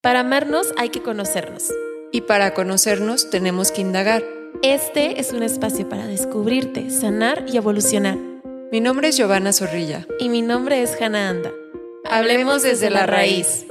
Para amarnos hay que conocernos. Y para conocernos tenemos que indagar. Este es un espacio para descubrirte, sanar y evolucionar. Mi nombre es Giovanna Zorrilla. Y mi nombre es Hannah Anda. Hablemos desde la raíz.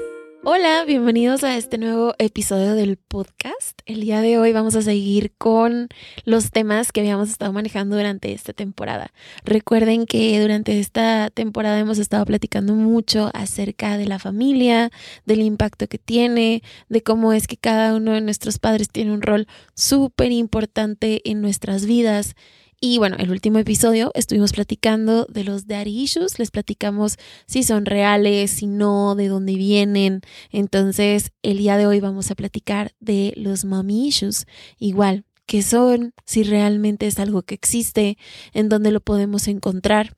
Hola, bienvenidos a este nuevo episodio del podcast. El día de hoy vamos a seguir con los temas que habíamos estado manejando durante esta temporada. Recuerden que durante esta temporada hemos estado platicando mucho acerca de la familia, del impacto que tiene, de cómo es que cada uno de nuestros padres tiene un rol súper importante en nuestras vidas y bueno, el último episodio estuvimos platicando de los daddy issues, les platicamos si son reales, si no, de dónde vienen. Entonces, el día de hoy vamos a platicar de los mommy issues. Igual, qué son, si realmente es algo que existe, en dónde lo podemos encontrar.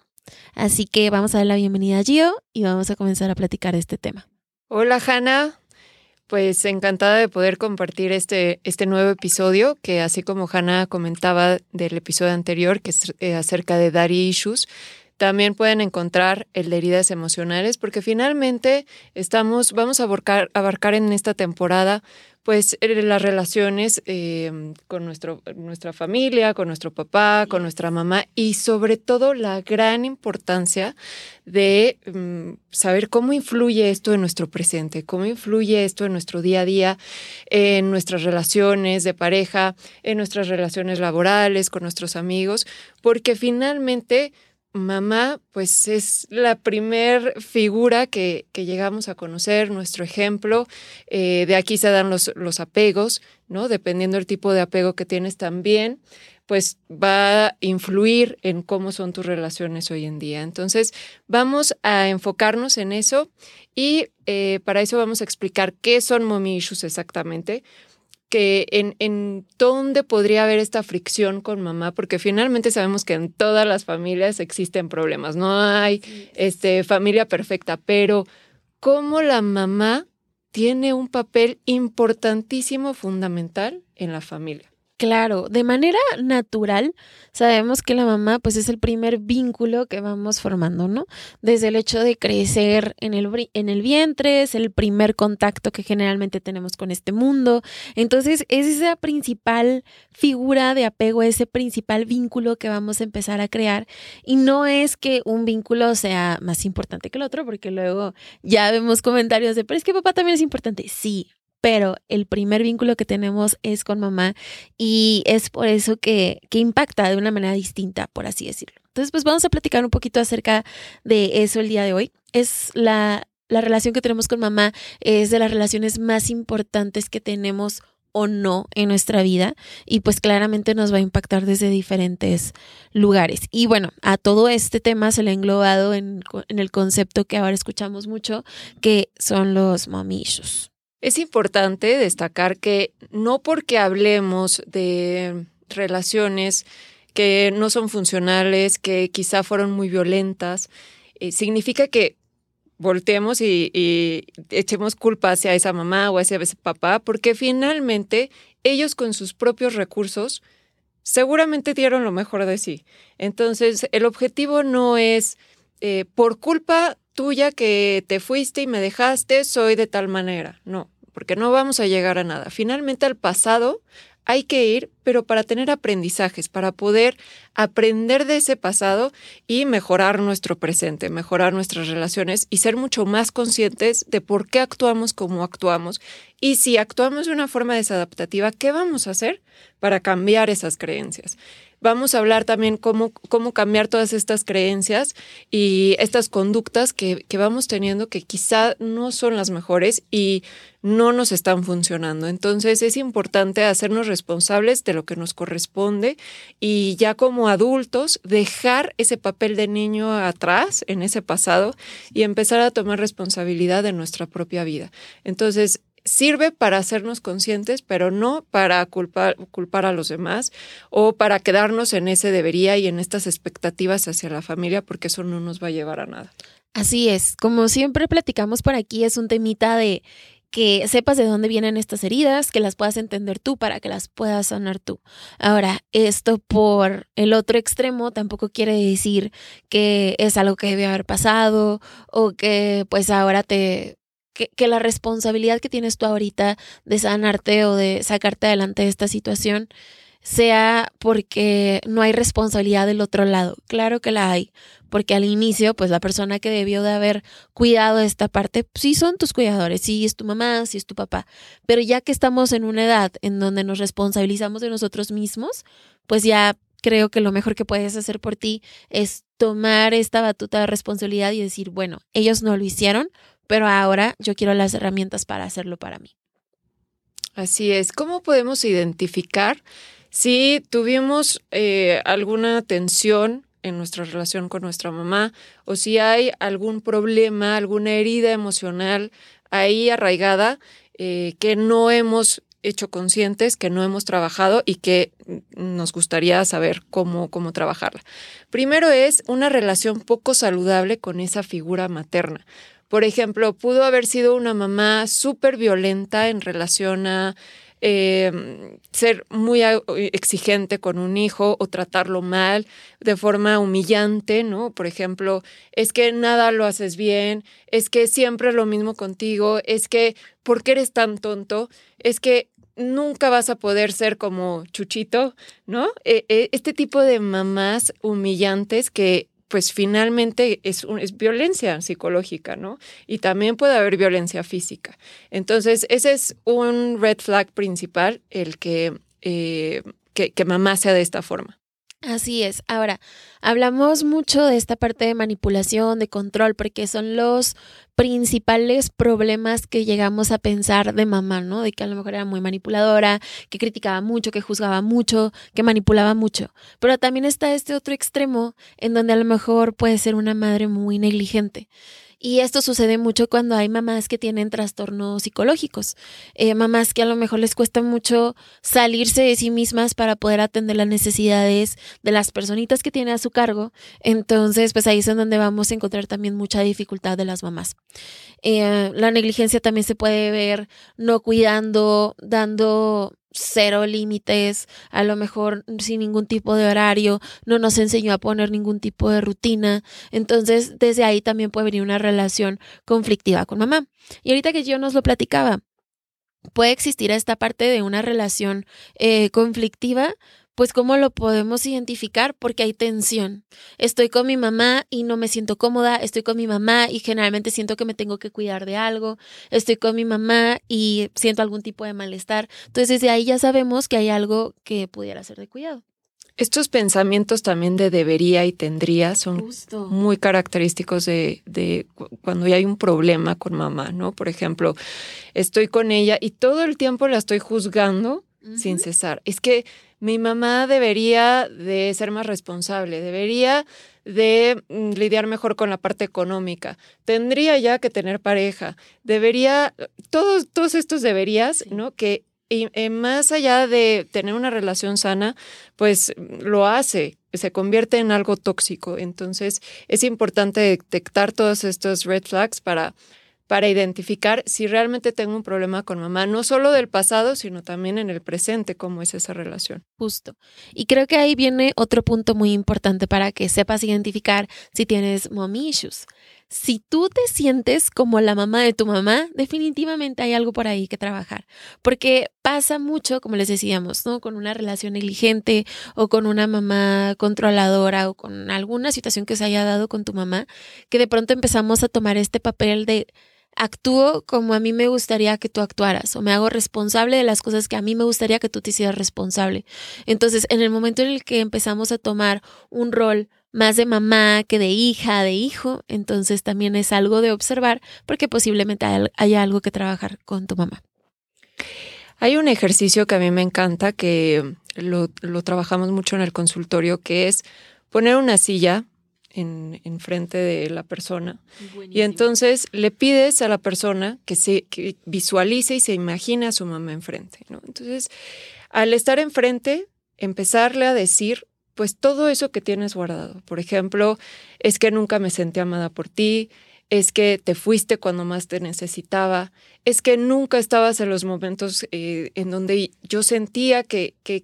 Así que vamos a dar la bienvenida a Gio y vamos a comenzar a platicar este tema. Hola, Hanna. Pues encantada de poder compartir este, este nuevo episodio, que así como Hannah comentaba del episodio anterior, que es eh, acerca de Daddy Issues, también pueden encontrar el de heridas emocionales, porque finalmente estamos, vamos a abarcar, en esta temporada pues eh, las relaciones eh, con nuestro, nuestra familia, con nuestro papá, con nuestra mamá y sobre todo la gran importancia de mm, saber cómo influye esto en nuestro presente, cómo influye esto en nuestro día a día, en nuestras relaciones de pareja, en nuestras relaciones laborales, con nuestros amigos, porque finalmente mamá, pues es la primer figura que, llegamos a conocer, nuestro ejemplo. Eh, de aquí se dan los, los apegos, ¿no? Dependiendo del tipo de apego que tienes también, pues va a influir en cómo son tus relaciones hoy en día. Entonces, vamos a enfocarnos en eso y eh, para eso vamos a explicar qué son mommy issues exactamente, que en, en dónde podría haber esta fricción con mamá, porque finalmente sabemos que en todas las familias existen problemas, no hay este, familia perfecta, pero cómo la mamá tiene un papel importantísimo, fundamental en la familia. Claro, de manera natural sabemos que la mamá pues es el primer vínculo que vamos formando, ¿no? Desde el hecho de crecer en el, en el vientre, es el primer contacto que generalmente tenemos con este mundo. Entonces es esa principal figura de apego, ese principal vínculo que vamos a empezar a crear. Y no es que un vínculo sea más importante que el otro, porque luego ya vemos comentarios de, pero es que papá también es importante. Sí, pero el primer vínculo que tenemos es con mamá y es por eso que, que impacta de una manera distinta, por así decirlo. Entonces, pues vamos a platicar un poquito acerca de eso el día de hoy. Es la, la relación que tenemos con mamá, es de las relaciones más importantes que tenemos o no en nuestra vida y pues claramente nos va a impactar desde diferentes lugares. Y bueno, a todo este tema se le ha englobado en, en el concepto que ahora escuchamos mucho, que son los mamillos. Es importante destacar que no porque hablemos de relaciones que no son funcionales, que quizá fueron muy violentas, eh, significa que volteemos y, echemos culpa hacia esa mamá o hacia ese papá, porque finalmente ellos con sus propios recursos seguramente dieron lo mejor de sí. Entonces, el objetivo no es eh, por culpa tuya que te fuiste y me dejaste, soy de tal manera. No, porque no vamos a llegar a nada. Finalmente al pasado hay que ir, pero para tener aprendizajes, para poder aprender de ese pasado y mejorar nuestro presente, mejorar nuestras relaciones y ser mucho más conscientes de por qué actuamos como actuamos. Y si actuamos de una forma desadaptativa, ¿qué vamos a hacer para cambiar esas creencias? Vamos a hablar también cómo, cómo cambiar todas estas creencias y estas conductas que, que vamos teniendo que quizá no son las mejores y no nos están funcionando. Entonces es importante hacernos responsables de lo que nos corresponde y ya como adultos dejar ese papel de niño atrás en ese pasado y empezar a tomar responsabilidad de nuestra propia vida. Entonces sirve para hacernos conscientes, pero no para culpar, culpar a los demás o para quedarnos en ese debería y en estas expectativas hacia la familia, porque eso no nos va a llevar a nada. Así es, como siempre platicamos por aquí, es un temita de que sepas de dónde vienen estas heridas, que las puedas entender tú para que las puedas sanar tú. Ahora, esto por el otro extremo tampoco quiere decir que es algo que debe haber pasado o que pues ahora te que, la responsabilidad que tienes tú ahorita de sanarte o de sacarte adelante de esta situación sea porque no hay responsabilidad del otro lado. Claro que la hay, porque al inicio, pues la persona que debió de haber cuidado esta parte, pues, sí son tus cuidadores, sí es tu mamá, sí es tu papá, pero ya que estamos en una edad en donde nos responsabilizamos de nosotros mismos, pues ya creo que lo mejor que puedes hacer por ti es tomar esta batuta de responsabilidad y decir, bueno, ellos no lo hicieron, pero ahora yo quiero las herramientas para hacerlo para mí. Así es. ¿Cómo podemos identificar si tuvimos eh, alguna tensión en nuestra relación con nuestra mamá o si hay algún problema, alguna herida emocional ahí arraigada eh, que no hemos hecho conscientes, que no hemos trabajado y que nos gustaría saber cómo, cómo trabajarla. Primero es una relación poco saludable con esa figura materna. Por ejemplo, pudo haber sido una mamá súper violenta en relación a eh, ser muy exigente con un hijo o tratarlo mal de forma humillante, ¿no? Por ejemplo, es que nada lo haces bien, es que siempre es lo mismo contigo, es que, ¿por qué eres tan tonto? Es que nunca vas a poder ser como Chuchito, ¿no? E, e, este tipo de mamás humillantes que pues finalmente es, es violencia psicológica, ¿no? Y también puede haber violencia física. Entonces, ese es un red flag principal, el que, eh, que, que mamá sea de esta forma. Así es. Ahora, hablamos mucho de esta parte de manipulación, de control, porque son los principales problemas que llegamos a pensar de mamá, ¿no? De que a lo mejor era muy manipuladora, que criticaba mucho, que juzgaba mucho, que manipulaba mucho. Pero también está este otro extremo en donde a lo mejor puede ser una madre muy negligente. Y esto sucede mucho cuando hay mamás que tienen trastornos psicológicos, eh, mamás que a lo mejor les cuesta mucho salirse de sí mismas para poder atender las necesidades de las personitas que tiene a su cargo. Entonces, pues ahí es en donde vamos a encontrar también mucha dificultad de las mamás. Eh, la negligencia también se puede ver no cuidando, dando cero límites, a lo mejor sin ningún tipo de horario, no nos enseñó a poner ningún tipo de rutina. Entonces, desde ahí también puede venir una relación conflictiva con mamá. Y ahorita que yo nos lo platicaba, puede existir esta parte de una relación eh, conflictiva pues ¿cómo lo podemos identificar? Porque hay tensión. Estoy con mi mamá y no me siento cómoda, estoy con mi mamá y generalmente siento que me tengo que cuidar de algo, estoy con mi mamá y siento algún tipo de malestar. Entonces desde ahí ya sabemos que hay algo que pudiera ser de cuidado. Estos pensamientos también de debería y tendría son muy característicos de, de, cuando hay un problema con mamá, ¿no? Por ejemplo, estoy con ella y todo el tiempo la estoy juzgando sin cesar. Es que mi mamá debería de ser más responsable, debería de mm, lidiar mejor con la parte económica, tendría ya que tener pareja, debería, todos, todos estos deberías, ¿no? Que y, eh, más allá de tener una relación sana, pues lo hace, se convierte en algo tóxico. Entonces es importante detectar todos estos red flags para para identificar si realmente tengo un problema con mamá, no solo del pasado, sino también en el presente, cómo es esa relación. Justo. Y creo que ahí viene otro punto muy importante para que sepas identificar si tienes mommy issues. Si tú te sientes como la mamá de tu mamá, definitivamente hay algo por ahí que trabajar, porque pasa mucho, como les decíamos, ¿no? Con una relación negligente o con una mamá controladora o con alguna situación que se haya dado con tu mamá, que de pronto empezamos a tomar este papel de actúo como a mí me gustaría que tú actuaras o me hago responsable de las cosas que a mí me gustaría que tú te hicieras responsable. Entonces, en el momento en el que empezamos a tomar un rol más de mamá que de hija, de hijo, entonces también es algo de observar porque posiblemente haya algo que trabajar con tu mamá. Hay un ejercicio que a mí me encanta, que lo, lo trabajamos mucho en el consultorio, que es poner una silla en, frente de la persona. Y entonces le pides a la persona que se visualice y se imagine a su mamá enfrente. ¿no? Entonces, al estar enfrente, empezarle a decir pues todo eso que tienes guardado. Por ejemplo, es que nunca me sentí amada por ti, es que te fuiste cuando más te necesitaba, es que nunca estabas en los momentos eh, en donde yo sentía que, que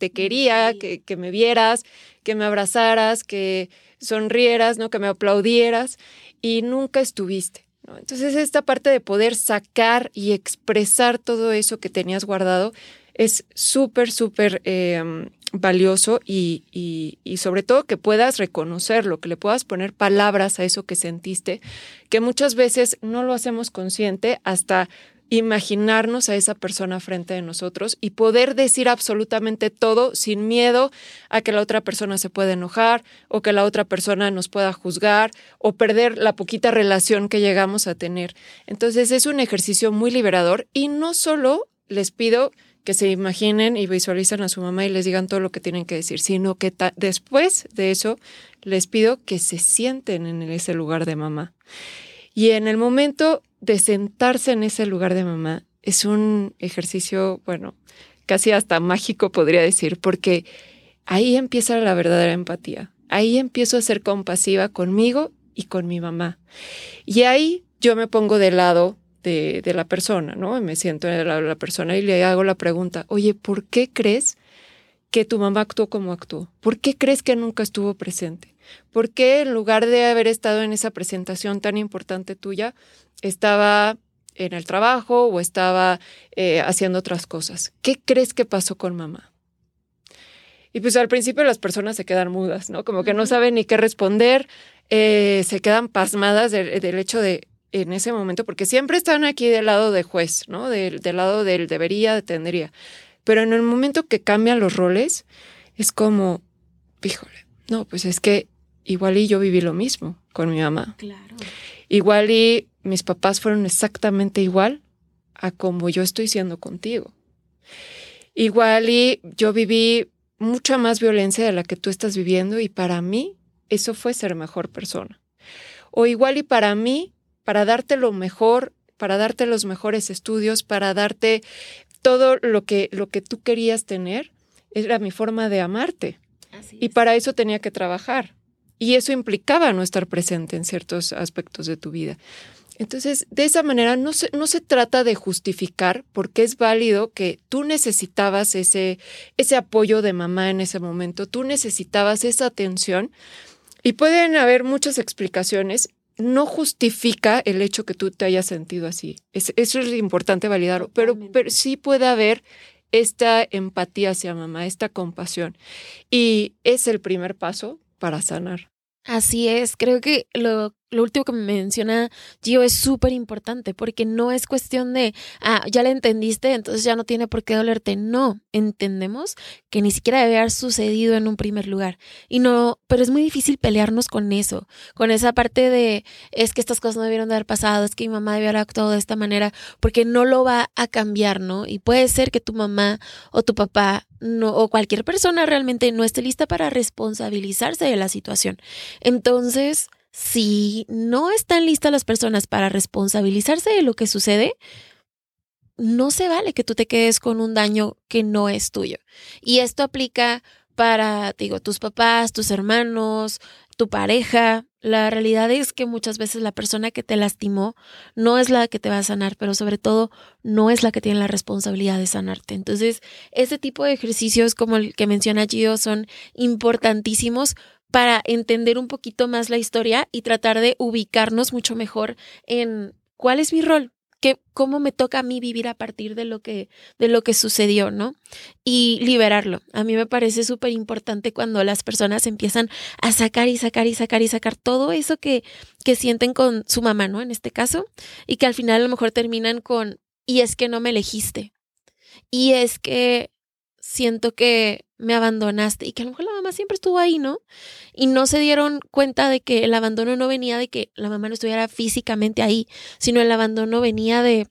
te quería, que, que, me vieras, que me abrazaras, que sonrieras, ¿no? que me aplaudieras y nunca estuviste. Entonces, esta parte de poder sacar y expresar todo eso que tenías guardado es súper, súper eh, valioso y, y, sobre todo que puedas reconocerlo, que le puedas poner palabras a eso que sentiste, que muchas veces no lo hacemos consciente hasta imaginarnos a esa persona frente de nosotros y poder decir absolutamente todo sin miedo a que la otra persona se pueda enojar o que la otra persona nos pueda juzgar o perder la poquita relación que llegamos a tener. Entonces es un ejercicio muy liberador y no solo les pido que se imaginen y visualicen a su mamá y les digan todo lo que tienen que decir, sino que después de eso les pido que se sienten en ese lugar de mamá. Y en el momento de sentarse en ese lugar de mamá es un ejercicio, bueno, casi hasta mágico podría decir, porque ahí empieza la verdadera empatía. Ahí empiezo a ser compasiva conmigo y con mi mamá. Y ahí yo me pongo de lado de, la persona, ¿no? Me siento en el lado de la persona y le hago la pregunta, oye, ¿por qué crees que tu mamá actuó como actuó? ¿Por qué crees que nunca estuvo presente? ¿Por qué en lugar de haber estado en esa presentación tan importante tuya, estaba en el trabajo o estaba eh, haciendo otras cosas? ¿Qué crees que pasó con mamá? Y pues al principio las personas se quedan mudas, ¿no? Como que no saben ni qué responder, eh, se quedan pasmadas del, hecho de, en ese momento, porque siempre están aquí del lado de juez, ¿no? Del, del lado del debería, de tendría. Pero en el momento que cambian los roles, es como, híjole, no, pues es que igual y yo viví lo mismo con mi mamá. Claro. Igual y mis papás fueron exactamente igual a como yo estoy siendo contigo. Igual y yo viví mucha más violencia de la que tú estás viviendo y para mí eso fue ser mejor persona. O igual y para mí, para darte lo mejor, para darte los mejores estudios, para darte todo lo que, lo que tú querías tener, era mi forma de amarte. y para eso tenía que trabajar. Y eso implicaba no estar presente en ciertos aspectos de tu vida. Entonces, de esa manera no se, no se trata de justificar porque es válido que tú necesitabas ese, ese apoyo de mamá en ese momento, tú necesitabas esa atención y pueden haber muchas explicaciones. No justifica el hecho que tú te hayas sentido así. eso es importante validarlo, pero, pero sí puede haber esta empatía hacia mamá, esta compasión. Y es el primer paso para sanar. Así es, creo que lo lo último que me menciona Gio es súper importante porque no es cuestión de, ah, ya la entendiste, entonces ya no tiene por qué dolerte. No, entendemos que ni siquiera debe haber sucedido en un primer lugar. Y no, pero es muy difícil pelearnos con eso, con esa parte de, es que estas cosas no debieron de haber pasado, es que mi mamá debió haber actuado de esta manera, porque no lo va a cambiar, ¿no? Y puede ser que tu mamá o tu papá no, o cualquier persona realmente no esté lista para responsabilizarse de la situación. Entonces, si no están listas las personas para responsabilizarse de lo que sucede, no se vale que tú te quedes con un daño que no es tuyo. Y esto aplica para, digo, tus papás, tus hermanos, tu pareja. La realidad es que muchas veces la persona que te lastimó no es la que te va a sanar, pero sobre todo no es la que tiene la responsabilidad de sanarte. Entonces, ese tipo de ejercicios como el que menciona Gio son importantísimos para entender un poquito más la historia y tratar de ubicarnos mucho mejor en cuál es mi rol, qué, cómo me toca a mí vivir a partir de lo que, de lo que sucedió, ¿no? Y liberarlo. A mí me parece súper importante cuando las personas empiezan a sacar y sacar y sacar y sacar todo eso que, que sienten con su mamá, ¿no? En este caso, y que al final a lo mejor terminan con, y es que no me elegiste. Y es que siento que me abandonaste y que a lo mejor la mamá siempre estuvo ahí, ¿no? Y no se dieron cuenta de que el abandono no venía de que la mamá no estuviera físicamente ahí, sino el abandono venía de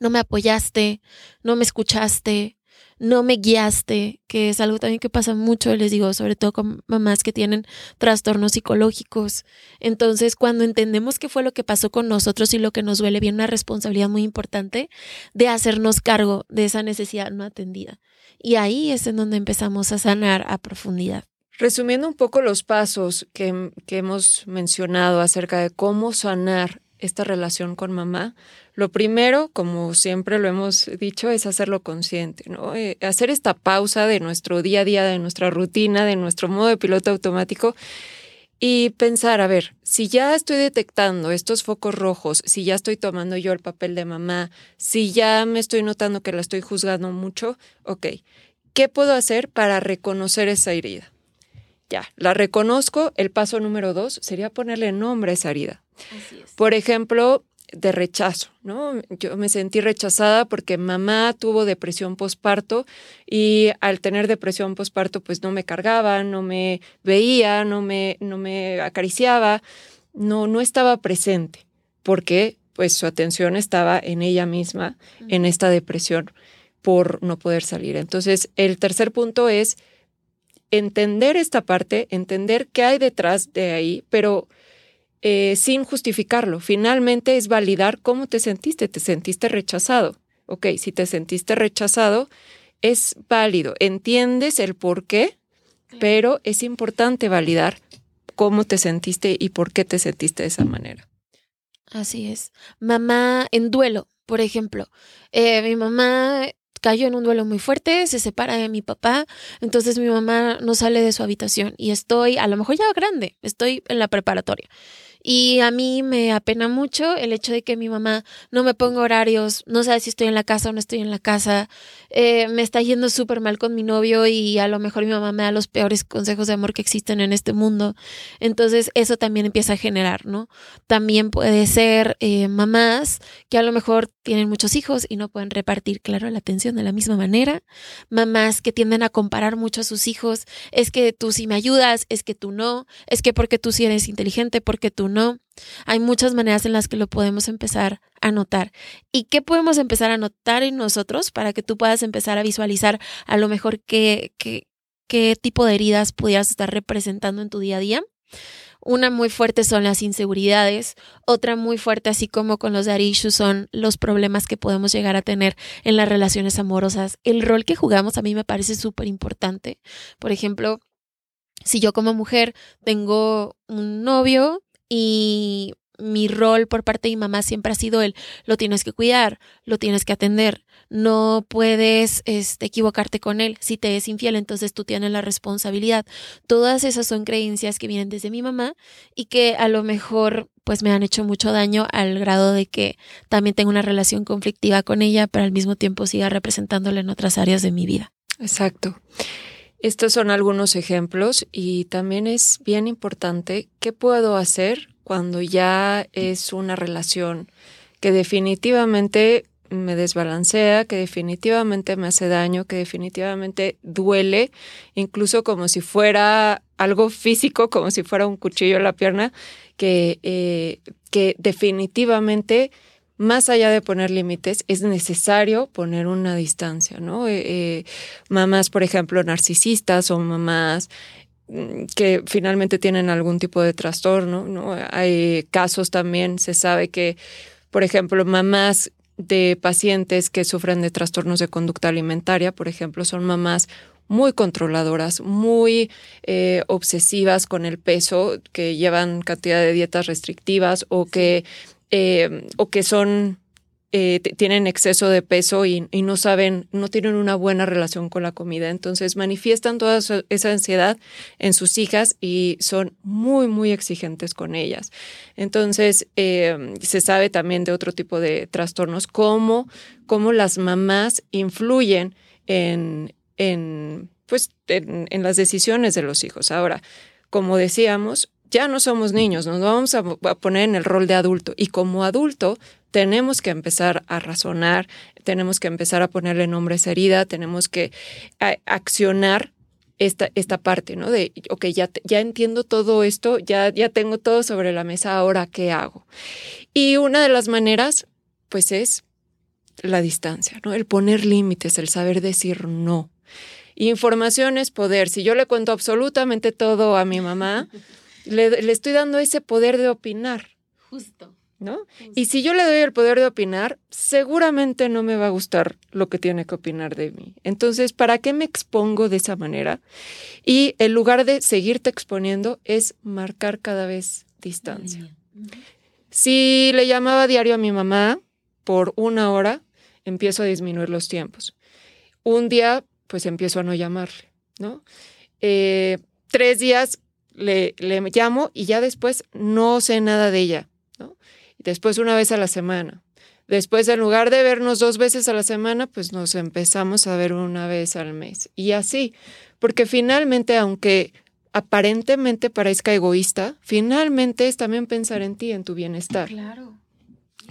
no me apoyaste, no me escuchaste, no me guiaste, que es algo también que pasa mucho, les digo, sobre todo con mamás que tienen trastornos psicológicos. Entonces, cuando entendemos qué fue lo que pasó con nosotros y lo que nos duele, viene una responsabilidad muy importante de hacernos cargo de esa necesidad no atendida. Y ahí es en donde empezamos a sanar a profundidad. Resumiendo un poco los pasos que, hemos mencionado acerca de cómo sanar esta relación con mamá, lo primero, como siempre lo hemos dicho, es hacerlo consciente, ¿no? Eh, hacer esta pausa de nuestro día a día, de nuestra rutina, de nuestro modo de piloto automático y pensar, a ver, si ya estoy detectando estos focos rojos, si ya estoy tomando yo el papel de mamá, si ya me estoy notando que la estoy juzgando mucho, ok, ¿qué puedo hacer para reconocer esa herida? Ya, la reconozco, el paso número dos sería ponerle nombre a esa herida. Por ejemplo, de rechazo, ¿no? Yo me sentí rechazada porque mamá tuvo depresión posparto y al tener depresión posparto pues no me cargaba, no me veía, no me, no me acariciaba, no, no estaba presente porque pues su atención estaba en ella misma, en esta depresión por no poder salir. Entonces, el tercer punto es entender esta parte, entender qué hay detrás de ahí, pero eh, sin justificarlo. Finalmente es validar cómo te sentiste. Te sentiste rechazado. Ok, si te sentiste rechazado, es válido. Entiendes el por qué, pero es importante validar cómo te sentiste y por qué te sentiste de esa manera. Así es. Mamá en duelo, por ejemplo. Eh, mi mamá cayó en un duelo muy fuerte, se separa de mi papá, entonces mi mamá no sale de su habitación y estoy, a lo mejor ya grande, estoy en la preparatoria. Y a mí me apena mucho el hecho de que mi mamá no me ponga horarios, no sabe si estoy en la casa o no estoy en la casa. Eh, me está yendo súper mal con mi novio y a lo mejor mi mamá me da los peores consejos de amor que existen en este mundo. Entonces eso también empieza a generar, ¿no? También puede ser eh, mamás que a lo mejor tienen muchos hijos y no pueden repartir, claro, la atención de la misma manera. Mamás que tienden a comparar mucho a sus hijos. Es que tú sí me ayudas, es que tú no, es que porque tú sí eres inteligente, porque tú no. Hay muchas maneras en las que lo podemos empezar a notar. ¿Y qué podemos empezar a notar en nosotros para que tú puedas empezar a visualizar a lo mejor qué, qué, qué tipo de heridas pudieras estar representando en tu día a día? Una muy fuerte son las inseguridades, otra muy fuerte, así como con los de son los problemas que podemos llegar a tener en las relaciones amorosas. El rol que jugamos a mí me parece súper importante. Por ejemplo, si yo como mujer tengo un novio y mi rol por parte de mi mamá siempre ha sido el lo tienes que cuidar, lo tienes que atender, no puedes este, equivocarte con él. Si te es infiel, entonces tú tienes la responsabilidad. Todas esas son creencias que vienen desde mi mamá y que a lo mejor pues me han hecho mucho daño al grado de que también tengo una relación conflictiva con ella, pero al mismo tiempo siga representándola en otras áreas de mi vida. Exacto. Estos son algunos ejemplos y también es bien importante qué puedo hacer cuando ya es una relación que definitivamente me desbalancea, que definitivamente me hace daño, que definitivamente duele, incluso como si fuera algo físico, como si fuera un cuchillo en la pierna, que, eh, que definitivamente más allá de poner límites, es necesario poner una distancia, ¿no? Eh, eh, mamás, por ejemplo, narcisistas o mamás mm, que finalmente tienen algún tipo de trastorno, ¿no? Hay casos también, se sabe que, por ejemplo, mamás de pacientes que sufren de trastornos de conducta alimentaria, por ejemplo, son mamás muy controladoras, muy eh, obsesivas con el peso, que llevan cantidad de dietas restrictivas o que eh, o que son eh, tienen exceso de peso y, no saben, no tienen una buena relación con la comida. Entonces manifiestan toda esa ansiedad en sus hijas y son muy, muy exigentes con ellas. Entonces eh, se sabe también de otro tipo de trastornos, cómo, cómo las mamás influyen en, en, pues, en las decisiones de los hijos. Ahora, como decíamos, ya no somos niños, nos vamos a, poner en el rol de adulto y como adulto tenemos que empezar a razonar, tenemos que empezar a ponerle nombre a esa herida, tenemos que accionar esta, esta parte, ¿no? De, ok, ya, ya entiendo todo esto, ya, ya tengo todo sobre la mesa, ahora, ¿qué hago? Y una de las maneras, pues es la distancia, ¿no? El poner límites, el saber decir no. Información es poder. Si yo le cuento absolutamente todo a mi mamá, le, estoy dando ese poder de opinar. Justo. ¿No? Y si yo le doy el poder de opinar, seguramente no me va a gustar lo que tiene que opinar de mí. Entonces, ¿para qué me expongo de esa manera? Y en lugar de seguirte exponiendo, es marcar cada vez distancia. Si le llamaba diario a mi mamá por una hora, empiezo a disminuir los tiempos. Un día, pues empiezo a no llamarle, ¿no? Eh, tres días le, le llamo y ya después no sé nada de ella, ¿no? Después una vez a la semana. Después, en lugar de vernos dos veces a la semana, pues nos empezamos a ver una vez al mes. Y así, porque finalmente, aunque aparentemente parezca egoísta, finalmente es también pensar en ti, en tu bienestar. Claro.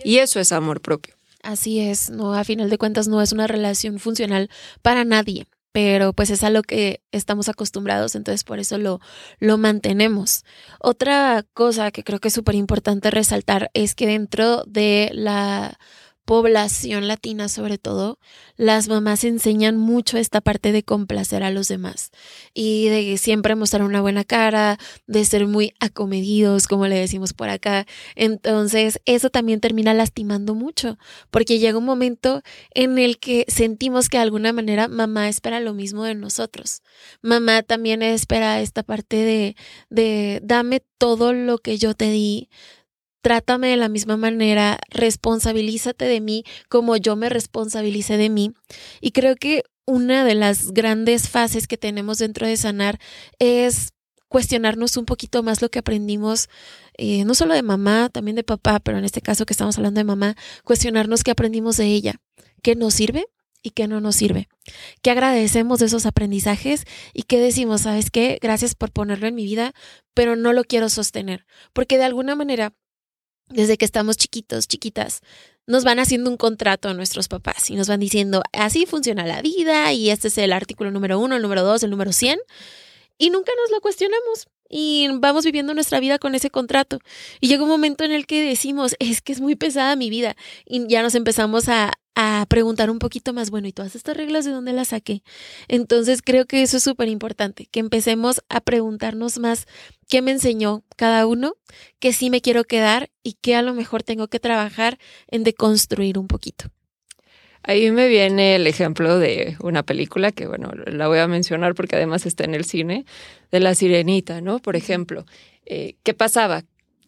Y eso es amor propio. Así es, no, a final de cuentas no es una relación funcional para nadie pero pues es a lo que estamos acostumbrados, entonces por eso lo, lo mantenemos. Otra cosa que creo que es súper importante resaltar es que dentro de la población latina sobre todo, las mamás enseñan mucho esta parte de complacer a los demás y de siempre mostrar una buena cara, de ser muy acomedidos, como le decimos por acá. Entonces, eso también termina lastimando mucho, porque llega un momento en el que sentimos que de alguna manera mamá espera lo mismo de nosotros. Mamá también espera esta parte de, de dame todo lo que yo te di, trátame de la misma manera, responsabilízate de mí como yo me responsabilicé de mí. Y creo que una de las grandes fases que tenemos dentro de sanar es cuestionarnos un poquito más lo que aprendimos, eh, no solo de mamá, también de papá, pero en este caso que estamos hablando de mamá, cuestionarnos qué aprendimos de ella, qué nos sirve y qué no nos sirve, qué agradecemos de esos aprendizajes y qué decimos, ¿sabes qué? Gracias por ponerlo en mi vida, pero no lo quiero sostener, porque de alguna manera desde que estamos chiquitos, chiquitas, nos van haciendo un contrato a nuestros papás y nos van diciendo, así funciona la vida y este es el artículo número uno, el número dos, el número 100 y nunca nos lo cuestionamos y vamos viviendo nuestra vida con ese contrato. Y llega un momento en el que decimos, es que es muy pesada mi vida y ya nos empezamos a, a preguntar un poquito más, bueno, ¿y todas estas reglas de dónde las saqué? Entonces creo que eso es súper importante, que empecemos a preguntarnos más qué me enseñó cada uno, qué sí me quiero quedar y qué a lo mejor tengo que trabajar en deconstruir un poquito. Ahí me viene el ejemplo de una película que, bueno, la voy a mencionar porque además está en el cine, de La Sirenita, ¿no? Por ejemplo, eh, ¿qué pasaba?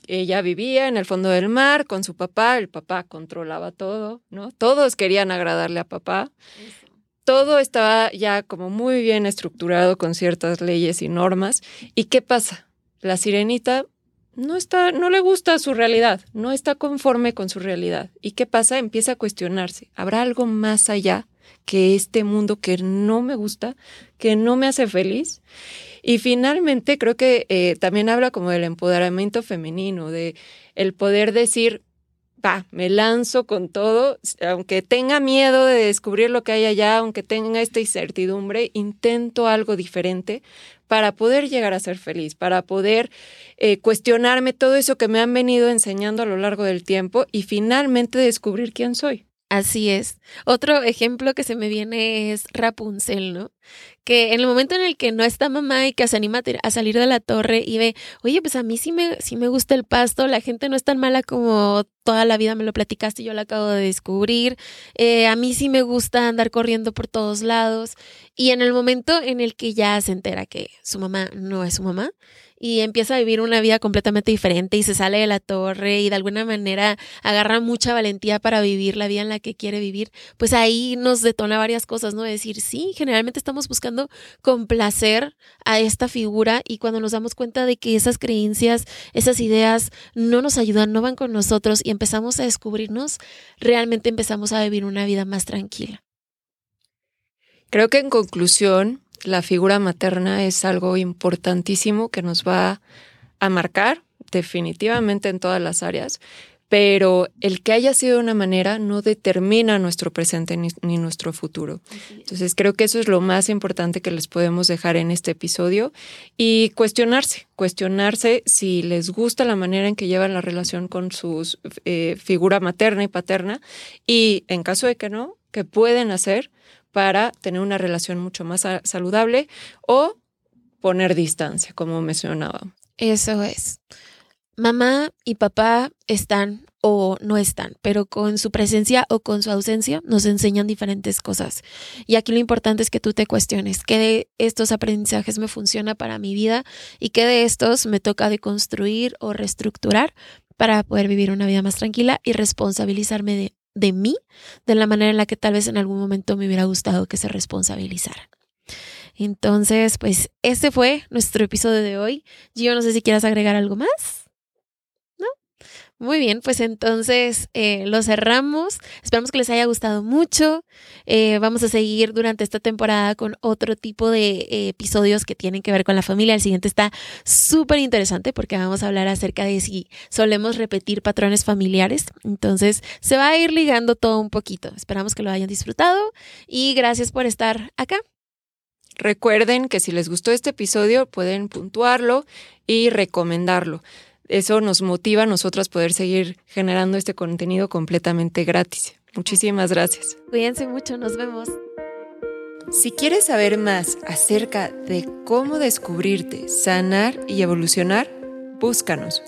Ella vivía en el fondo del mar con su papá, el papá controlaba todo, ¿no? Todos querían agradarle a papá. Todo estaba ya como muy bien estructurado con ciertas leyes y normas. ¿Y qué pasa? La sirenita no está, no le gusta su realidad, no está conforme con su realidad. ¿Y qué pasa? Empieza a cuestionarse. ¿Habrá algo más allá que este mundo que no me gusta, que no me hace feliz? Y finalmente creo que eh, también habla como del empoderamiento femenino, de el poder decir, va, me lanzo con todo, aunque tenga miedo de descubrir lo que hay allá, aunque tenga esta incertidumbre, intento algo diferente para poder llegar a ser feliz, para poder eh, cuestionarme todo eso que me han venido enseñando a lo largo del tiempo y finalmente descubrir quién soy. Así es. Otro ejemplo que se me viene es Rapunzel, ¿no? Que en el momento en el que no está mamá y que se anima a salir de la torre y ve, oye, pues a mí sí me, sí me gusta el pasto, la gente no es tan mala como toda la vida me lo platicaste yo lo acabo de descubrir, eh, a mí sí me gusta andar corriendo por todos lados. Y en el momento en el que ya se entera que su mamá no es su mamá, y empieza a vivir una vida completamente diferente y se sale de la torre y de alguna manera agarra mucha valentía para vivir la vida en la que quiere vivir, pues ahí nos detona varias cosas, ¿no? Decir, sí, generalmente estamos buscando complacer a esta figura y cuando nos damos cuenta de que esas creencias, esas ideas no nos ayudan, no van con nosotros y empezamos a descubrirnos, realmente empezamos a vivir una vida más tranquila. Creo que en conclusión, la figura materna es algo importantísimo que nos va a marcar definitivamente en todas las áreas, pero el que haya sido de una manera no determina nuestro presente ni, nuestro futuro. Entonces creo que eso es lo más importante que les podemos dejar en este episodio y cuestionarse, cuestionarse si les gusta la manera en que llevan la relación con su eh, figura materna y paterna y en caso de que no, ¿qué pueden hacer para tener una relación mucho más saludable o poner distancia, como mencionaba. Eso es. Mamá y papá están o no están, pero con su presencia o con su ausencia nos enseñan diferentes cosas. Y aquí lo importante es que tú te cuestiones qué de estos aprendizajes me funciona para mi vida y qué de estos me toca deconstruir o reestructurar para poder vivir una vida más tranquila y responsabilizarme de de mí de la manera en la que tal vez en algún momento me hubiera gustado que se responsabilizaran. Entonces, pues este fue nuestro episodio de hoy. Yo no sé si quieras agregar algo más. Muy bien, pues entonces eh, lo cerramos. Esperamos que les haya gustado mucho. Eh, vamos a seguir durante esta temporada con otro tipo de eh, episodios que tienen que ver con la familia. El siguiente está súper interesante porque vamos a hablar acerca de si solemos repetir patrones familiares. Entonces se va a ir ligando todo un poquito. Esperamos que lo hayan disfrutado y gracias por estar acá. Recuerden que si les gustó este episodio pueden puntuarlo y recomendarlo eso nos motiva a nosotras poder seguir generando este contenido completamente gratis. Muchísimas gracias. Cuídense mucho, nos vemos. Si quieres saber más acerca de cómo descubrirte, sanar y evolucionar, búscanos.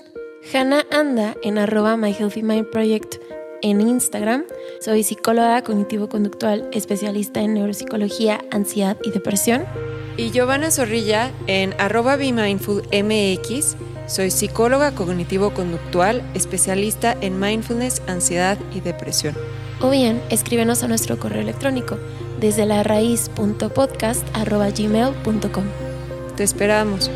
Hannah anda en arroba My Healthy Mind Project en Instagram. Soy psicóloga cognitivo-conductual, especialista en neuropsicología, ansiedad y depresión. Y Giovanna Zorrilla en arroba MX soy psicóloga cognitivo-conductual, especialista en mindfulness, ansiedad y depresión. O bien, escríbenos a nuestro correo electrónico desde la raíz.podcast.gmail.com. Te esperamos.